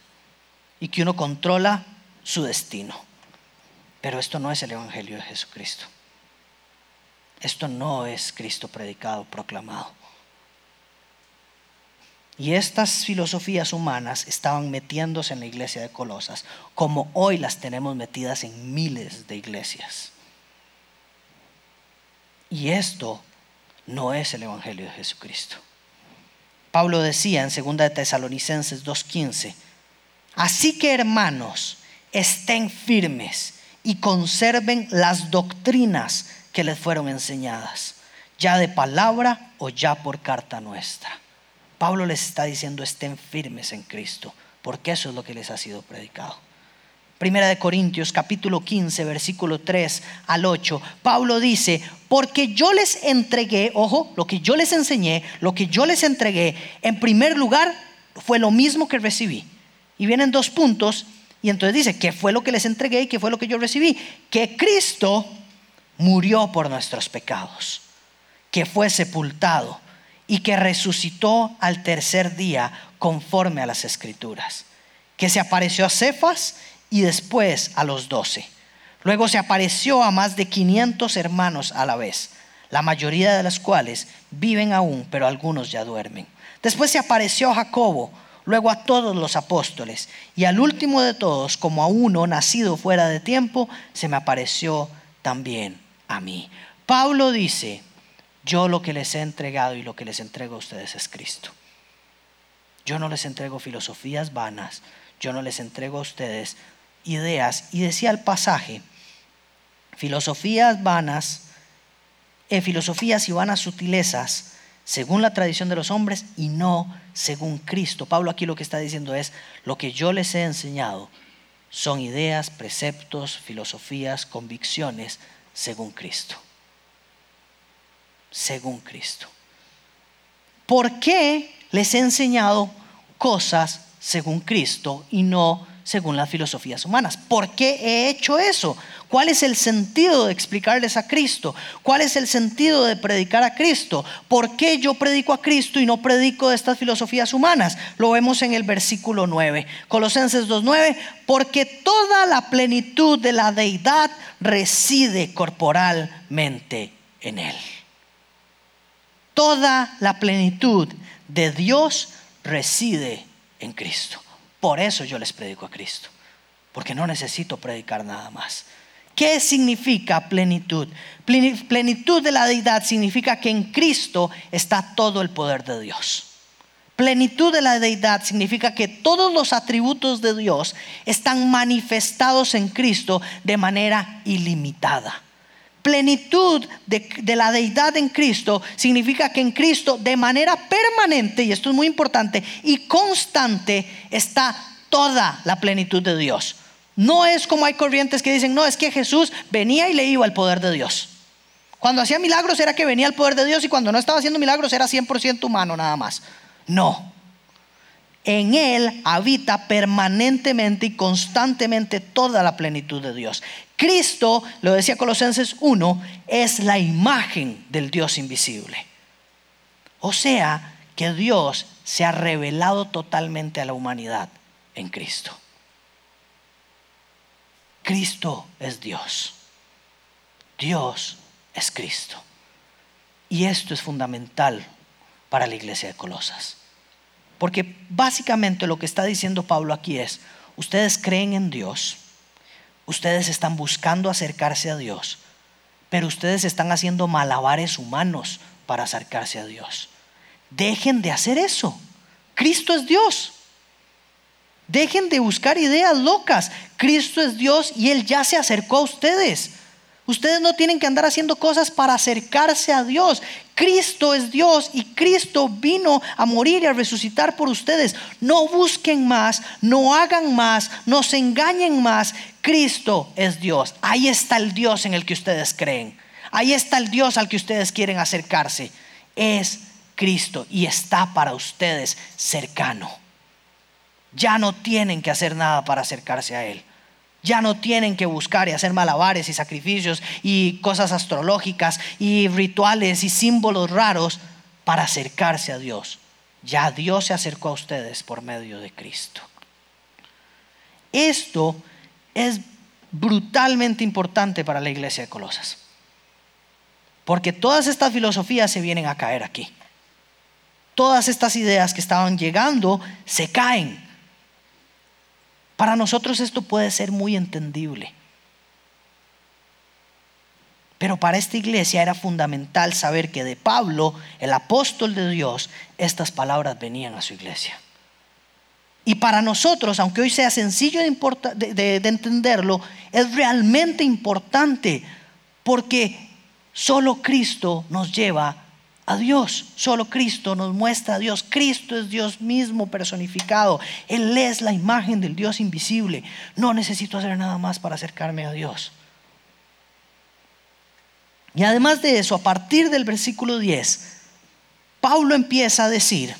y que uno controla su destino. Pero esto no es el Evangelio de Jesucristo. Esto no es Cristo predicado, proclamado. Y estas filosofías humanas estaban metiéndose en la iglesia de Colosas, como hoy las tenemos metidas en miles de iglesias. Y esto no es el Evangelio de Jesucristo. Pablo decía en 2 de Tesalonicenses 2.15, así que hermanos, estén firmes y conserven las doctrinas que les fueron enseñadas, ya de palabra o ya por carta nuestra. Pablo les está diciendo estén firmes en Cristo, porque eso es lo que les ha sido predicado. Primera de Corintios capítulo 15 versículo 3 al 8, Pablo dice, porque yo les entregué, ojo, lo que yo les enseñé, lo que yo les entregué, en primer lugar fue lo mismo que recibí. Y vienen dos puntos y entonces dice, ¿qué fue lo que les entregué y qué fue lo que yo recibí? Que Cristo murió por nuestros pecados, que fue sepultado y que resucitó al tercer día conforme a las escrituras, que se apareció a Cefas y después a los doce. Luego se apareció a más de 500 hermanos a la vez, la mayoría de los cuales viven aún, pero algunos ya duermen. Después se apareció a Jacobo, luego a todos los apóstoles, y al último de todos, como a uno nacido fuera de tiempo, se me apareció también a mí. Pablo dice, yo lo que les he entregado y lo que les entrego a ustedes es Cristo. Yo no les entrego filosofías vanas, yo no les entrego a ustedes ideas. Y decía el pasaje, filosofías vanas, eh, filosofías y vanas sutilezas, según la tradición de los hombres y no según Cristo. Pablo aquí lo que está diciendo es, lo que yo les he enseñado son ideas, preceptos, filosofías, convicciones según Cristo. Según Cristo. ¿Por qué les he enseñado cosas según Cristo y no según las filosofías humanas. ¿Por qué he hecho eso? ¿Cuál es el sentido de explicarles a Cristo? ¿Cuál es el sentido de predicar a Cristo? ¿Por qué yo predico a Cristo y no predico de estas filosofías humanas? Lo vemos en el versículo 9. Colosenses 2.9, porque toda la plenitud de la deidad reside corporalmente en Él. Toda la plenitud de Dios reside en Cristo. Por eso yo les predico a Cristo, porque no necesito predicar nada más. ¿Qué significa plenitud? Plenitud de la deidad significa que en Cristo está todo el poder de Dios. Plenitud de la deidad significa que todos los atributos de Dios están manifestados en Cristo de manera ilimitada. Plenitud de, la deidad en Cristo significa que en Cristo de manera permanente, y esto es muy importante, y constante está toda la plenitud de Dios. No es como hay corrientes que dicen, no, es que Jesús venía y le iba el poder de Dios. Cuando hacía milagros era que venía el poder de Dios y cuando no estaba haciendo milagros era 100% humano nada más. No, en Él habita permanentemente y constantemente toda la plenitud de Dios. Cristo, lo decía Colosenses 1, es la imagen del Dios invisible. O sea, que Dios se ha revelado totalmente a la humanidad en Cristo. Cristo es Dios. Dios es Cristo. Y esto es fundamental para la iglesia de Colosas. Porque básicamente lo que está diciendo Pablo aquí es, ustedes creen en Dios, ustedes están buscando acercarse a Dios, pero ustedes están haciendo malabares humanos para acercarse a Dios. Dejen de hacer eso. Cristo es Dios. Dejen de buscar ideas locas. Cristo es Dios y Él ya se acercó a ustedes. Ustedes no tienen que andar haciendo cosas para acercarse a Dios. Cristo es Dios y Cristo vino a morir y a resucitar por ustedes. No busquen más, no hagan más, no se engañen más. Cristo es Dios. Ahí está el Dios en el que ustedes creen. Ahí está el Dios al que ustedes quieren acercarse. Es Cristo y está para ustedes cercano. Ya no tienen que hacer nada para acercarse a Él. Ya no tienen que buscar y hacer malabares y sacrificios y cosas astrológicas y rituales y símbolos raros para acercarse a Dios. Ya Dios se acercó a ustedes por medio de Cristo. Esto es brutalmente importante para la iglesia de Colosas. Porque todas estas filosofías se vienen a caer aquí. Todas estas ideas que estaban llegando se caen para nosotros esto puede ser muy entendible. Pero para esta iglesia era fundamental saber que de Pablo, el apóstol de Dios, estas palabras venían a su iglesia. Y para nosotros, aunque hoy sea sencillo de, entenderlo, es realmente importante porque solo Cristo nos lleva a Dios. Solo Cristo nos muestra a Dios. Cristo es Dios mismo personificado. Él es la imagen del Dios invisible. No necesito hacer nada más para acercarme a Dios. Y además de eso, a partir del versículo 10, Pablo empieza a decir,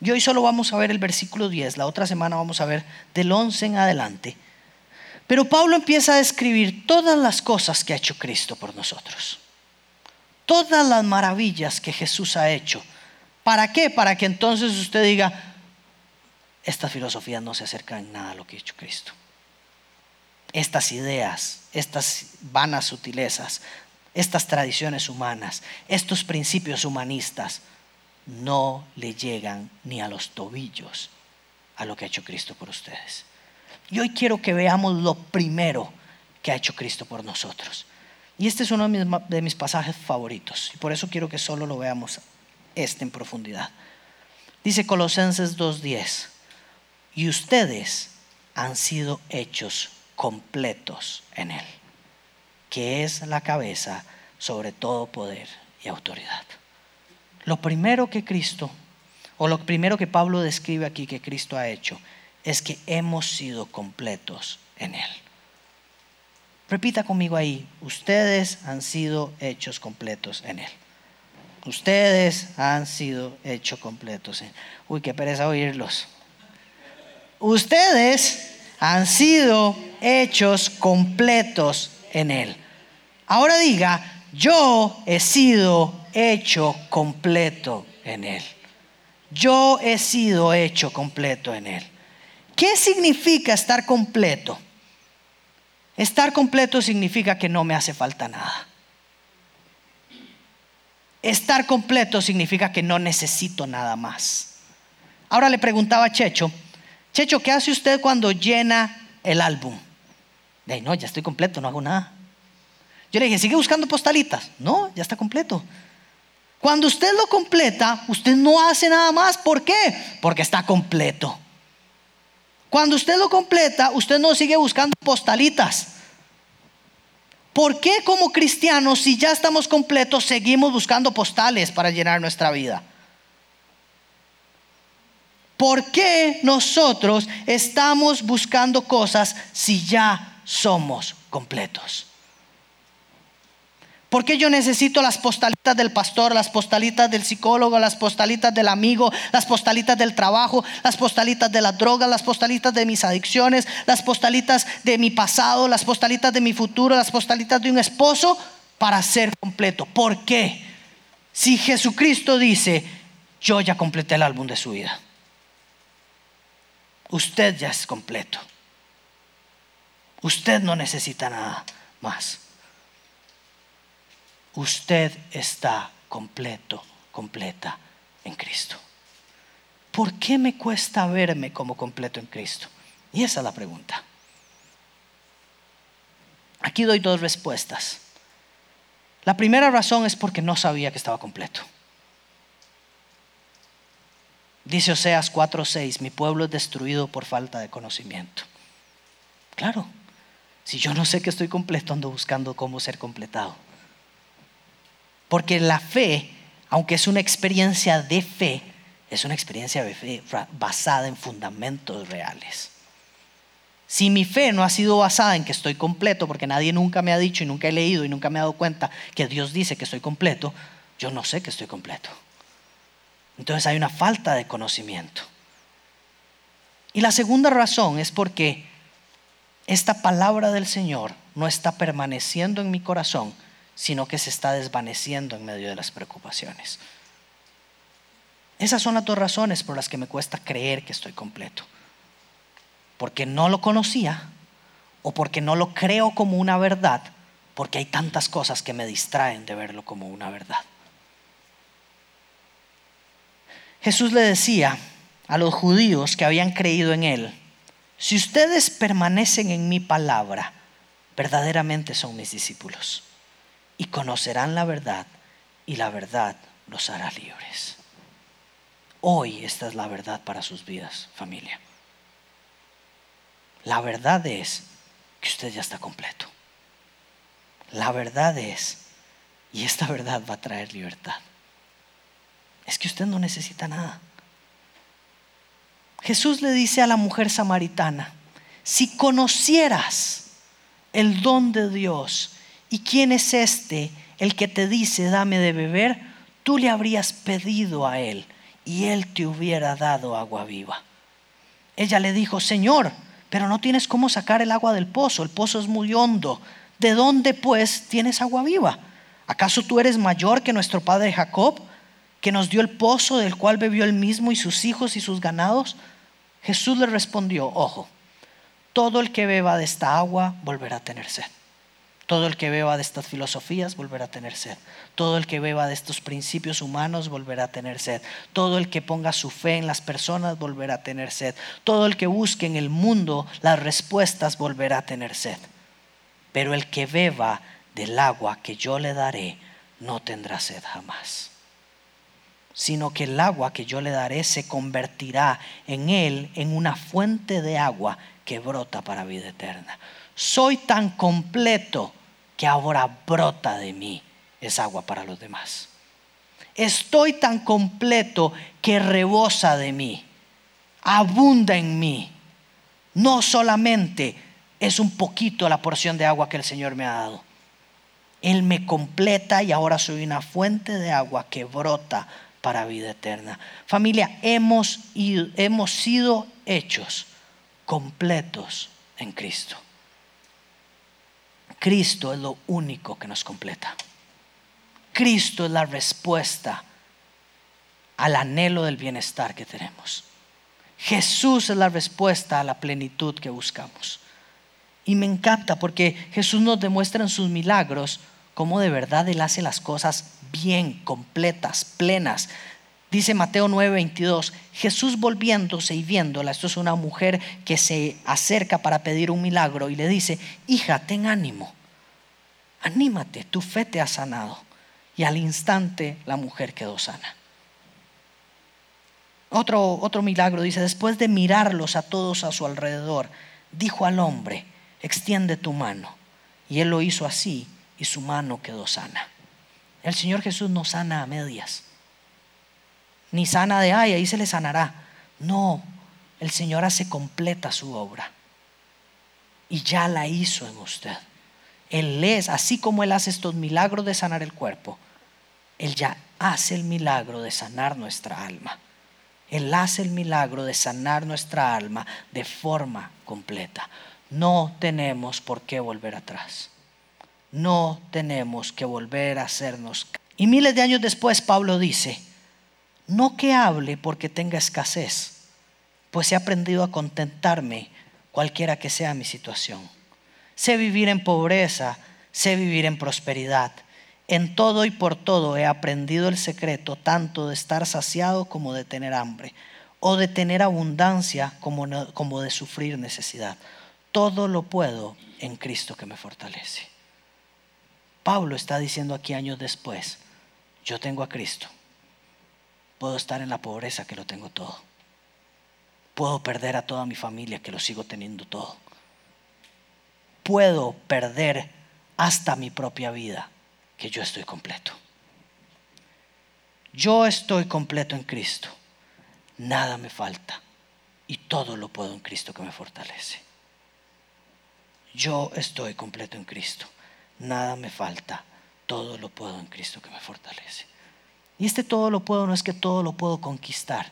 y hoy solo vamos a ver el versículo 10, la otra semana vamos a ver del 11 en adelante, pero Pablo empieza a describir todas las cosas que ha hecho Cristo por nosotros todas las maravillas que Jesús ha hecho. ¿Para qué? Para que entonces usted diga, esta filosofía no se acerca en nada a lo que ha hecho Cristo. Estas ideas, estas vanas sutilezas, estas tradiciones humanas, estos principios humanistas, no le llegan ni a los tobillos a lo que ha hecho Cristo por ustedes. Y hoy quiero que veamos lo primero que ha hecho Cristo por nosotros. Y este es uno de mis, pasajes favoritos. Y por eso quiero que solo lo veamos este en profundidad. Dice Colosenses 2.10. Y ustedes han sido hechos completos en Él, que es la cabeza sobre todo poder y autoridad. Lo primero que Cristo, o lo primero que Pablo describe aquí que Cristo ha hecho, es que hemos sido completos en Él. Repita conmigo ahí, ustedes han sido hechos completos en Él. Ustedes han sido hechos completos en Uy, qué pereza oírlos. Ustedes han sido hechos completos en Él. Ahora diga, yo he sido hecho completo en Él. Yo he sido hecho completo en Él. ¿Qué significa estar completo? Estar completo significa que no me hace falta nada. Estar completo significa que no necesito nada más. Ahora le preguntaba a Checho, Checho, ¿qué hace usted cuando llena el álbum? De no, ya estoy completo, no hago nada. Yo le dije, ¿sigue buscando postalitas? No, ya está completo. Cuando usted lo completa, usted no hace nada más. ¿Por qué? Porque está completo. Cuando usted lo completa, usted no sigue buscando postalitas. ¿Por qué como cristianos, si ya estamos completos, seguimos buscando postales para llenar nuestra vida? ¿Por qué nosotros estamos buscando cosas si ya somos completos? ¿Por qué yo necesito las postalitas del pastor, las postalitas del psicólogo, las postalitas del amigo, las postalitas del trabajo, las postalitas de la droga, las postalitas de mis adicciones, las postalitas de mi pasado, las postalitas de mi futuro, las postalitas de un esposo para ser completo? ¿Por qué? Si Jesucristo dice, yo ya completé el álbum de su vida. Usted ya es completo. Usted no necesita nada más usted está completo, completa en Cristo. ¿Por qué me cuesta verme como completo en Cristo? Y esa es la pregunta. Aquí doy dos respuestas. La primera razón es porque no sabía que estaba completo. Dice Oseas 4:6, mi pueblo es destruido por falta de conocimiento. Claro, si yo no sé que estoy completo, ando buscando cómo ser completado. Porque la fe, aunque es una experiencia de fe, es una experiencia basada en fundamentos reales. Si mi fe no ha sido basada en que estoy completo, porque nadie nunca me ha dicho y nunca he leído y nunca me he dado cuenta que Dios dice que estoy completo, yo no sé que estoy completo. Entonces hay una falta de conocimiento. Y la segunda razón es porque esta palabra del Señor no está permaneciendo en mi corazón sino que se está desvaneciendo en medio de las preocupaciones. Esas son las dos razones por las que me cuesta creer que estoy completo. Porque no lo conocía o porque no lo creo como una verdad, porque hay tantas cosas que me distraen de verlo como una verdad. Jesús le decía a los judíos que habían creído en Él, si ustedes permanecen en mi palabra, verdaderamente son mis discípulos y conocerán la verdad y la verdad los hará libres. Hoy esta es la verdad para sus vidas, familia. La verdad es que usted ya está completo. La verdad es, y esta verdad va a traer libertad, es que usted no necesita nada. Jesús le dice a la mujer samaritana, si conocieras el don de Dios ¿Y quién es este, el que te dice, dame de beber? Tú le habrías pedido a él y él te hubiera dado agua viva. Ella le dijo, Señor, pero no tienes cómo sacar el agua del pozo, el pozo es muy hondo. ¿De dónde pues tienes agua viva? ¿Acaso tú eres mayor que nuestro padre Jacob, que nos dio el pozo del cual bebió él mismo y sus hijos y sus ganados? Jesús le respondió, ojo, todo el que beba de esta agua volverá a tener sed. Todo el que beba de estas filosofías volverá a tener sed. Todo el que beba de estos principios humanos volverá a tener sed. Todo el que ponga su fe en las personas volverá a tener sed. Todo el que busque en el mundo las respuestas volverá a tener sed. Pero el que beba del agua que yo le daré no tendrá sed jamás. Sino que el agua que yo le daré se convertirá en él en una fuente de agua que brota para vida eterna. Soy tan completo que ahora brota de mí es agua para los demás. Estoy tan completo que rebosa de mí, abunda en mí. No solamente es un poquito la porción de agua que el Señor me ha dado. Él me completa y ahora soy una fuente de agua que brota para vida eterna. Familia, hemos, hemos sido hechos completos en Cristo. Cristo es lo único que nos completa. Cristo es la respuesta al anhelo del bienestar que tenemos. Jesús es la respuesta a la plenitud que buscamos. Y me encanta porque Jesús nos demuestra en sus milagros cómo de verdad Él hace las cosas bien, completas, plenas. Dice Mateo 9:22, Jesús volviéndose y viéndola, esto es una mujer que se acerca para pedir un milagro y le dice, hija, ten ánimo, anímate, tu fe te ha sanado. Y al instante la mujer quedó sana. Otro, otro milagro dice, después de mirarlos a todos a su alrededor, dijo al hombre, extiende tu mano. Y él lo hizo así y su mano quedó sana. El Señor Jesús no sana a medias ni sana de, ay, ahí se le sanará. No, el Señor hace completa su obra. Y ya la hizo en usted. Él es, así como Él hace estos milagros de sanar el cuerpo, Él ya hace el milagro de sanar nuestra alma. Él hace el milagro de sanar nuestra alma de forma completa. No tenemos por qué volver atrás. No tenemos que volver a hacernos. Y miles de años después Pablo dice, no que hable porque tenga escasez, pues he aprendido a contentarme cualquiera que sea mi situación. Sé vivir en pobreza, sé vivir en prosperidad. En todo y por todo he aprendido el secreto tanto de estar saciado como de tener hambre, o de tener abundancia como, como de sufrir necesidad. Todo lo puedo en Cristo que me fortalece. Pablo está diciendo aquí años después, yo tengo a Cristo Puedo estar en la pobreza que lo tengo todo. Puedo perder a toda mi familia que lo sigo teniendo todo. Puedo perder hasta mi propia vida que yo estoy completo. Yo estoy completo en Cristo. Nada me falta. Y todo lo puedo en Cristo que me fortalece. Yo estoy completo en Cristo. Nada me falta. Todo lo puedo en Cristo que me fortalece. Y este todo lo puedo no es que todo lo puedo conquistar.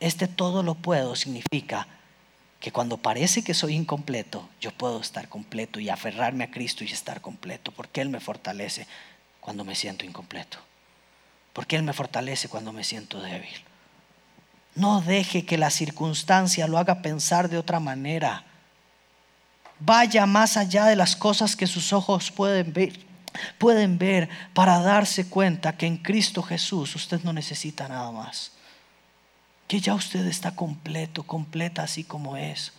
Este todo lo puedo significa que cuando parece que soy incompleto, yo puedo estar completo y aferrarme a Cristo y estar completo, porque Él me fortalece cuando me siento incompleto, porque Él me fortalece cuando me siento débil. No deje que la circunstancia lo haga pensar de otra manera. Vaya más allá de las cosas que sus ojos pueden ver pueden ver para darse cuenta que en Cristo Jesús usted no necesita nada más. Que ya usted está completo, completa así como es,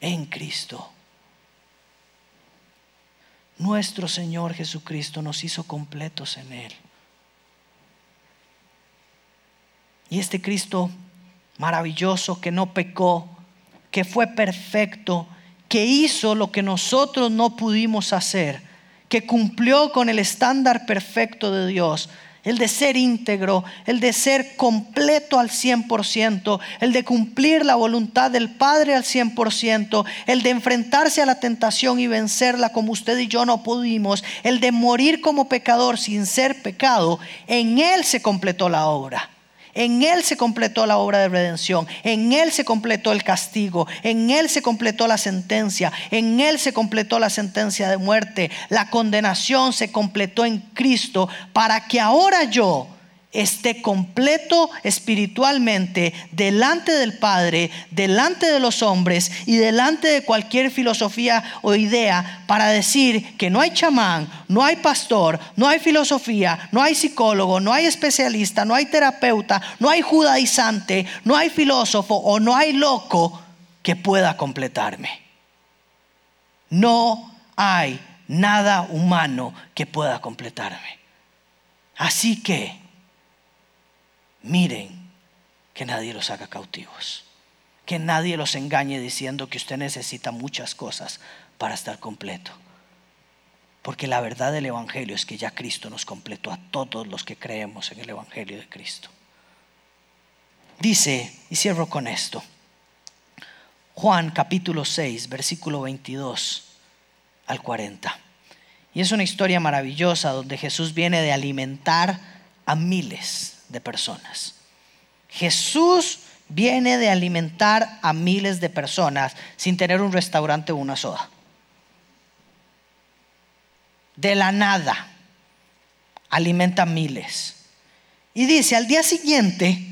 en Cristo. Nuestro Señor Jesucristo nos hizo completos en Él. Y este Cristo maravilloso que no pecó, que fue perfecto, que hizo lo que nosotros no pudimos hacer, que cumplió con el estándar perfecto de Dios, el de ser íntegro, el de ser completo al 100%, el de cumplir la voluntad del Padre al 100%, el de enfrentarse a la tentación y vencerla como usted y yo no pudimos, el de morir como pecador sin ser pecado, en Él se completó la obra. En Él se completó la obra de redención, en Él se completó el castigo, en Él se completó la sentencia, en Él se completó la sentencia de muerte, la condenación se completó en Cristo para que ahora yo, esté completo espiritualmente delante del Padre, delante de los hombres y delante de cualquier filosofía o idea para decir que no hay chamán, no hay pastor, no hay filosofía, no hay psicólogo, no hay especialista, no hay terapeuta, no hay judaizante, no hay filósofo o no hay loco que pueda completarme. No hay nada humano que pueda completarme. Así que miren que nadie los haga cautivos, que nadie los engañe diciendo que usted necesita muchas cosas para estar completo. Porque la verdad del Evangelio es que ya Cristo nos completó a todos los que creemos en el Evangelio de Cristo. Dice, y cierro con esto, Juan capítulo 6, versículo 22 al 40. Y es una historia maravillosa donde Jesús viene de alimentar a miles de personas. Jesús viene de alimentar a miles de personas sin tener un restaurante o una soda. De la nada, alimenta miles. Y dice, al día siguiente,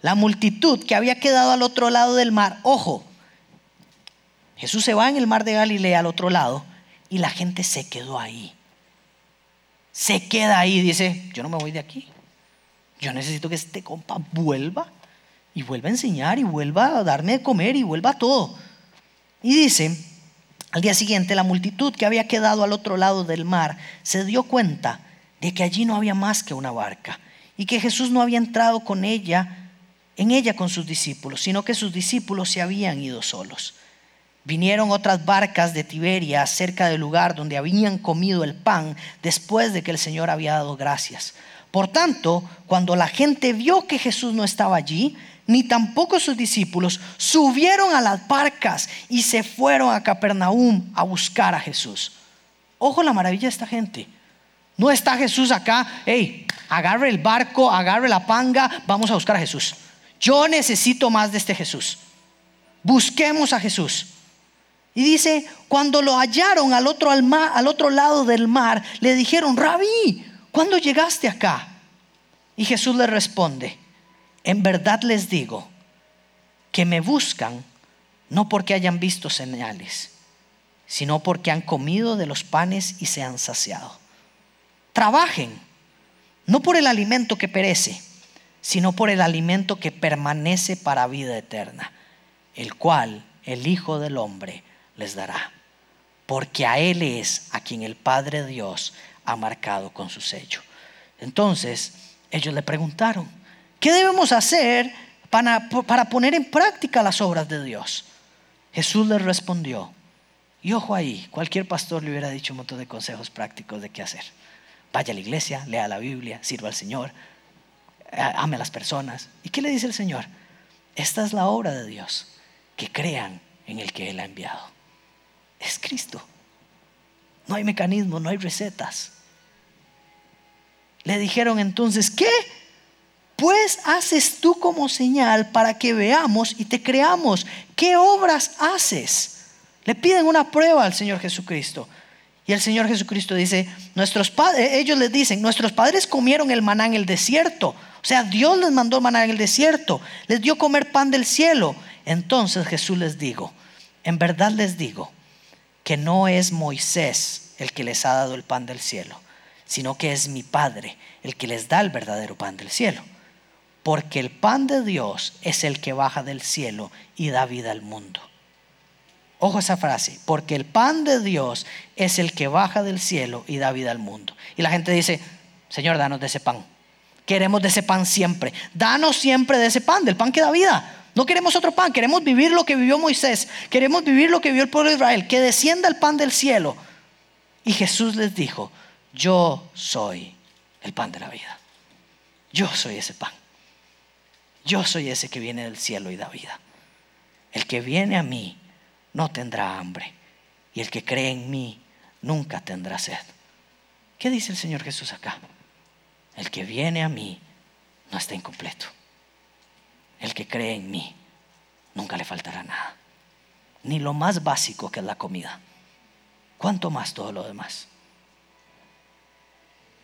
la multitud que había quedado al otro lado del mar, ojo, Jesús se va en el mar de Galilea al otro lado y la gente se quedó ahí. Se queda ahí, dice, yo no me voy de aquí. Yo necesito que este compa vuelva y vuelva a enseñar y vuelva a darme de comer y vuelva a todo. Y dice, al día siguiente la multitud que había quedado al otro lado del mar se dio cuenta de que allí no había más que una barca y que Jesús no había entrado con ella, en ella con sus discípulos, sino que sus discípulos se habían ido solos. Vinieron otras barcas de Tiberia cerca del lugar donde habían comido el pan después de que el Señor había dado gracias. Por tanto, cuando la gente vio que Jesús no estaba allí, ni tampoco sus discípulos, subieron a las barcas y se fueron a Capernaum a buscar a Jesús. Ojo la maravilla de esta gente. No está Jesús acá, hey, agarre el barco, agarre la panga, vamos a buscar a Jesús. Yo necesito más de este Jesús. Busquemos a Jesús. Y dice, cuando lo hallaron al otro, al, al otro lado del mar, le dijeron, rabí, ¿cuándo llegaste acá? Y Jesús le responde, en verdad les digo que me buscan no porque hayan visto señales, sino porque han comido de los panes y se han saciado. Trabajen, no por el alimento que perece, sino por el alimento que permanece para vida eterna, el cual el Hijo del Hombre les dará, porque a Él es a quien el Padre Dios ha marcado con su sello. Entonces ellos le preguntaron, ¿qué debemos hacer para, para poner en práctica las obras de Dios? Jesús les respondió, y ojo ahí, cualquier pastor le hubiera dicho un montón de consejos prácticos de qué hacer. Vaya a la iglesia, lea la Biblia, sirva al Señor, ame a las personas. ¿Y qué le dice el Señor? Esta es la obra de Dios, que crean en el que Él ha enviado. Es Cristo. No hay mecanismo, no hay recetas. Le dijeron entonces, ¿qué? Pues haces tú como señal para que veamos y te creamos. ¿Qué obras haces? Le piden una prueba al Señor Jesucristo. Y el Señor Jesucristo dice, nuestros padres, ellos les dicen, nuestros padres comieron el maná en el desierto. O sea, Dios les mandó maná en el desierto, les dio comer pan del cielo. Entonces Jesús les dijo, en verdad les digo que no es Moisés el que les ha dado el pan del cielo sino que es mi Padre el que les da el verdadero pan del cielo. Porque el pan de Dios es el que baja del cielo y da vida al mundo. Ojo esa frase, porque el pan de Dios es el que baja del cielo y da vida al mundo. Y la gente dice, Señor, danos de ese pan. Queremos de ese pan siempre. Danos siempre de ese pan, del pan que da vida. No queremos otro pan, queremos vivir lo que vivió Moisés, queremos vivir lo que vivió el pueblo de Israel, que descienda el pan del cielo. Y Jesús les dijo, yo soy el pan de la vida. Yo soy ese pan. Yo soy ese que viene del cielo y da vida. El que viene a mí no tendrá hambre. Y el que cree en mí nunca tendrá sed. ¿Qué dice el Señor Jesús acá? El que viene a mí no está incompleto. El que cree en mí nunca le faltará nada. Ni lo más básico que es la comida. ¿Cuánto más todo lo demás?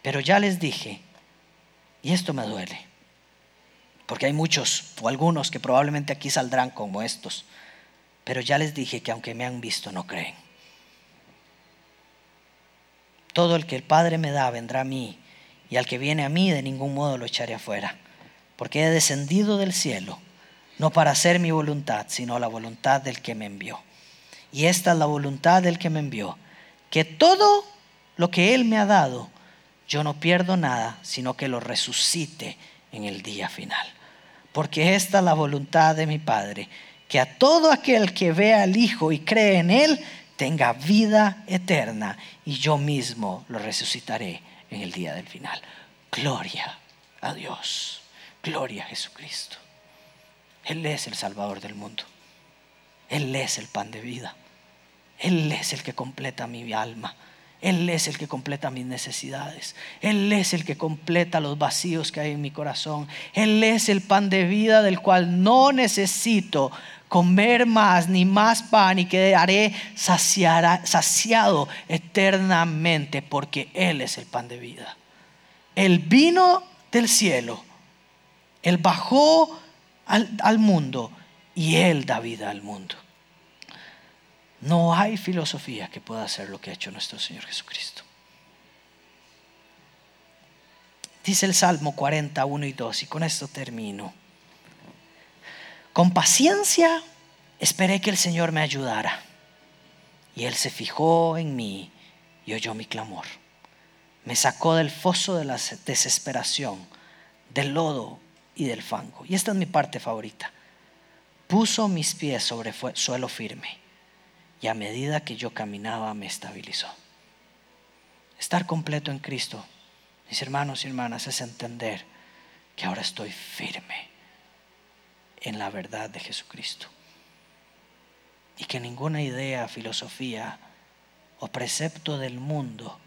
Pero ya les dije Y esto me duele, porque hay muchos o algunos que probablemente aquí saldrán como estos, pero ya les dije que aunque me han visto no creen. Todo el que el Padre me da vendrá a mí, y al que viene a mí de ningún modo lo echaré afuera, porque he descendido del cielo, no para hacer mi voluntad, sino la voluntad del que me envió. Y esta es la voluntad del que me envió, que todo lo que Él me ha dado, yo no pierdo nada, sino que lo resucite en el día final. Porque esta es la voluntad de mi Padre, que a todo aquel que vea al Hijo y cree en Él, tenga vida eterna, y yo mismo lo resucitaré en el día del final. Gloria a Dios, gloria a Jesucristo. Él es el Salvador del mundo. Él es el pan de vida. Él es el que completa mi alma. Él es el que completa mis necesidades. Él es el que completa los vacíos que hay en mi corazón. Él es el pan de vida del cual no necesito comer más ni más pan y quedaré saciado eternamente porque Él es el pan de vida. Él vino del cielo. Él bajó al, al mundo y Él da vida al mundo. No hay filosofía que pueda hacer lo que ha hecho nuestro Señor Jesucristo. Dice el Salmo 41 y 2, y con esto termino. Con paciencia esperé que el Señor me ayudara, y Él se fijó en mí y oyó mi clamor. Me sacó del foso de la desesperación, del lodo y del fango. Y esta es mi parte favorita. Puso mis pies sobre suelo firme y a medida que yo caminaba me estabilizó. Estar completo en Cristo, mis hermanos y hermanas, es entender que ahora estoy firme en la verdad de Jesucristo. Y que ninguna idea, filosofía o precepto del mundo,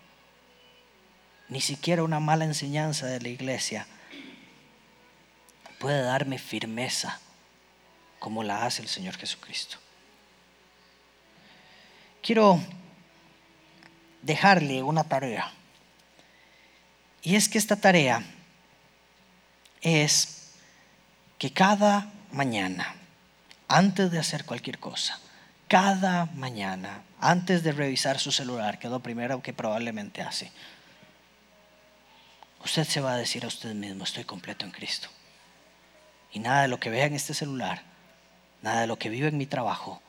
ni siquiera una mala enseñanza de la iglesia, puede darme firmeza como la hace el Señor Jesucristo quiero dejarle una tarea. Y es que esta tarea es que cada mañana, antes de hacer cualquier cosa, cada mañana, antes de revisar su celular, que es lo primero que probablemente hace, usted se va a decir a usted mismo, estoy completo en Cristo. Y nada de lo que vea en este celular, nada de lo que vive en mi trabajo,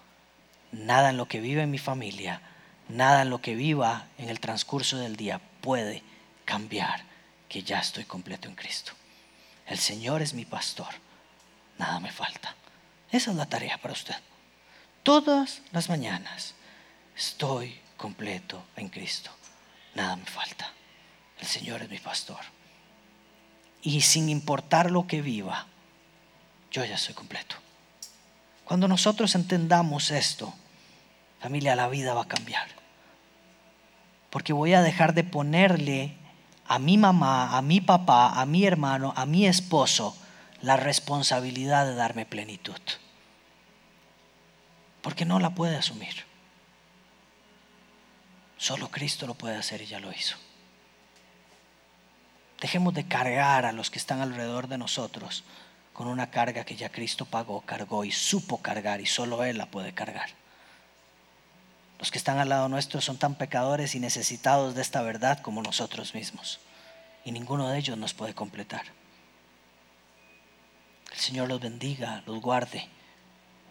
nada en lo que vive en mi familia, nada en lo que viva en el transcurso del día puede cambiar que ya estoy completo en Cristo. El Señor es mi pastor, nada me falta. Esa es la tarea para usted. Todas las mañanas estoy completo en Cristo, nada me falta. El Señor es mi pastor. Y sin importar lo que viva, yo ya soy completo. Cuando nosotros entendamos esto, familia, la vida va a cambiar. Porque voy a dejar de ponerle a mi mamá, a mi papá, a mi hermano, a mi esposo la responsabilidad de darme plenitud. Porque no la puede asumir. Solo Cristo lo puede hacer y ya lo hizo. Dejemos de cargar a los que están alrededor de nosotros con una carga que ya Cristo pagó, cargó y supo cargar y solo Él la puede cargar. Los que están al lado nuestro son tan pecadores y necesitados de esta verdad como nosotros mismos. Y ninguno de ellos nos puede completar. El Señor los bendiga, los guarde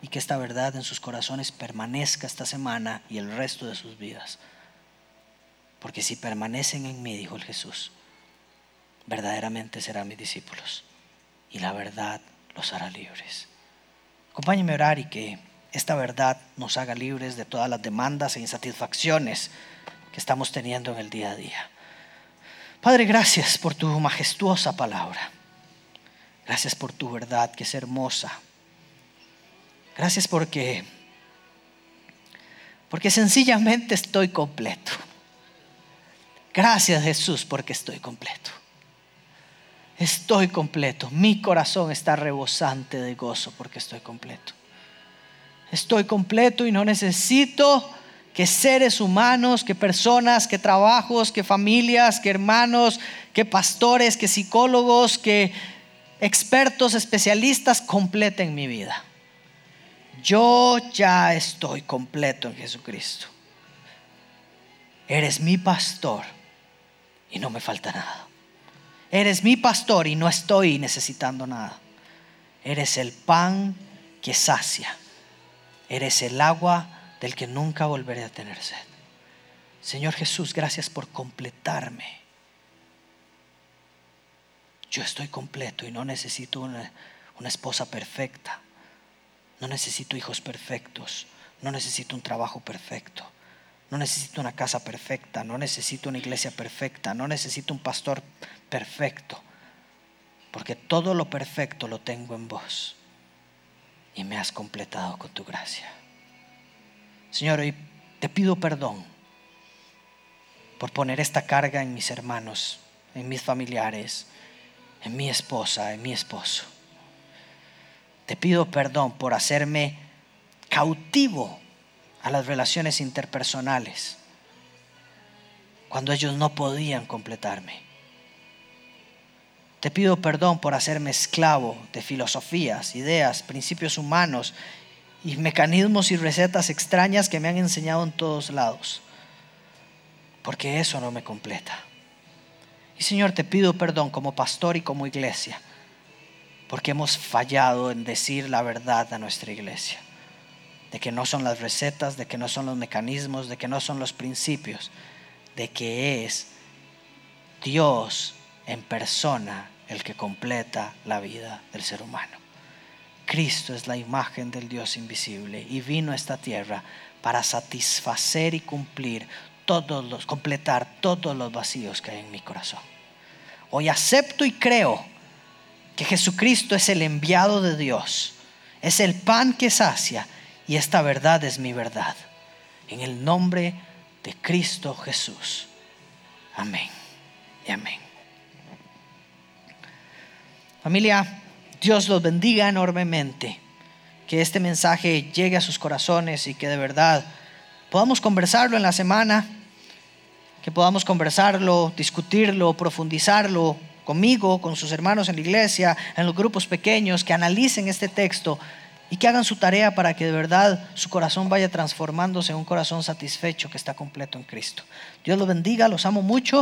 y que esta verdad en sus corazones permanezca esta semana y el resto de sus vidas. Porque si permanecen en mí, dijo el Jesús, verdaderamente serán mis discípulos y la verdad los hará libres. Acompáñeme a orar y que esta verdad nos haga libres de todas las demandas e insatisfacciones que estamos teniendo en el día a día. Padre, gracias por tu majestuosa palabra. Gracias por tu verdad que es hermosa. Gracias porque porque sencillamente estoy completo. Gracias Jesús porque estoy completo estoy completo. Mi corazón está rebosante de gozo porque estoy completo. Estoy completo y no necesito que seres humanos, que personas, que trabajos, que familias, que hermanos, que pastores, que psicólogos, que expertos, especialistas completen mi vida. Yo ya estoy completo en Jesucristo. Eres mi pastor y no me falta nada. Eres mi pastor y no estoy necesitando nada. Eres el pan que sacia. Eres el agua del que nunca volveré a tener sed. Señor Jesús, gracias por completarme. Yo estoy completo y no necesito una, esposa perfecta. No necesito hijos perfectos. No necesito un trabajo perfecto. No necesito una casa perfecta, no necesito una iglesia perfecta, no necesito un pastor perfecto, porque todo lo perfecto lo tengo en vos y me has completado con tu gracia. Señor, hoy te pido perdón por poner esta carga en mis hermanos, en mis familiares, en mi esposa, en mi esposo. Te pido perdón por hacerme cautivo a las relaciones interpersonales cuando ellos no podían completarme. Te pido perdón por hacerme esclavo de filosofías, ideas, principios humanos y mecanismos y recetas extrañas que me han enseñado en todos lados, porque eso no me completa. Y Señor, te pido perdón como pastor y como iglesia, porque hemos fallado en decir la verdad a nuestra iglesia de que no son las recetas, de que no son los mecanismos, de que no son los principios, de que es Dios en persona el que completa la vida del ser humano. Cristo es la imagen del Dios invisible y vino a esta tierra para satisfacer y cumplir todos los, completar todos los vacíos que hay en mi corazón. Hoy acepto y creo que Jesucristo es el enviado de Dios, es el pan que sacia y esta verdad es mi verdad. En el nombre de Cristo Jesús. Amén y amén. Familia, Dios los bendiga enormemente. Que este mensaje llegue a sus corazones y que de verdad podamos conversarlo en la semana, que podamos conversarlo, discutirlo, profundizarlo conmigo, con sus hermanos en la iglesia, en los grupos pequeños, que analicen este texto y que hagan su tarea para que de verdad su corazón vaya transformándose en un corazón satisfecho que está completo en Cristo. Dios los bendiga, los amo mucho.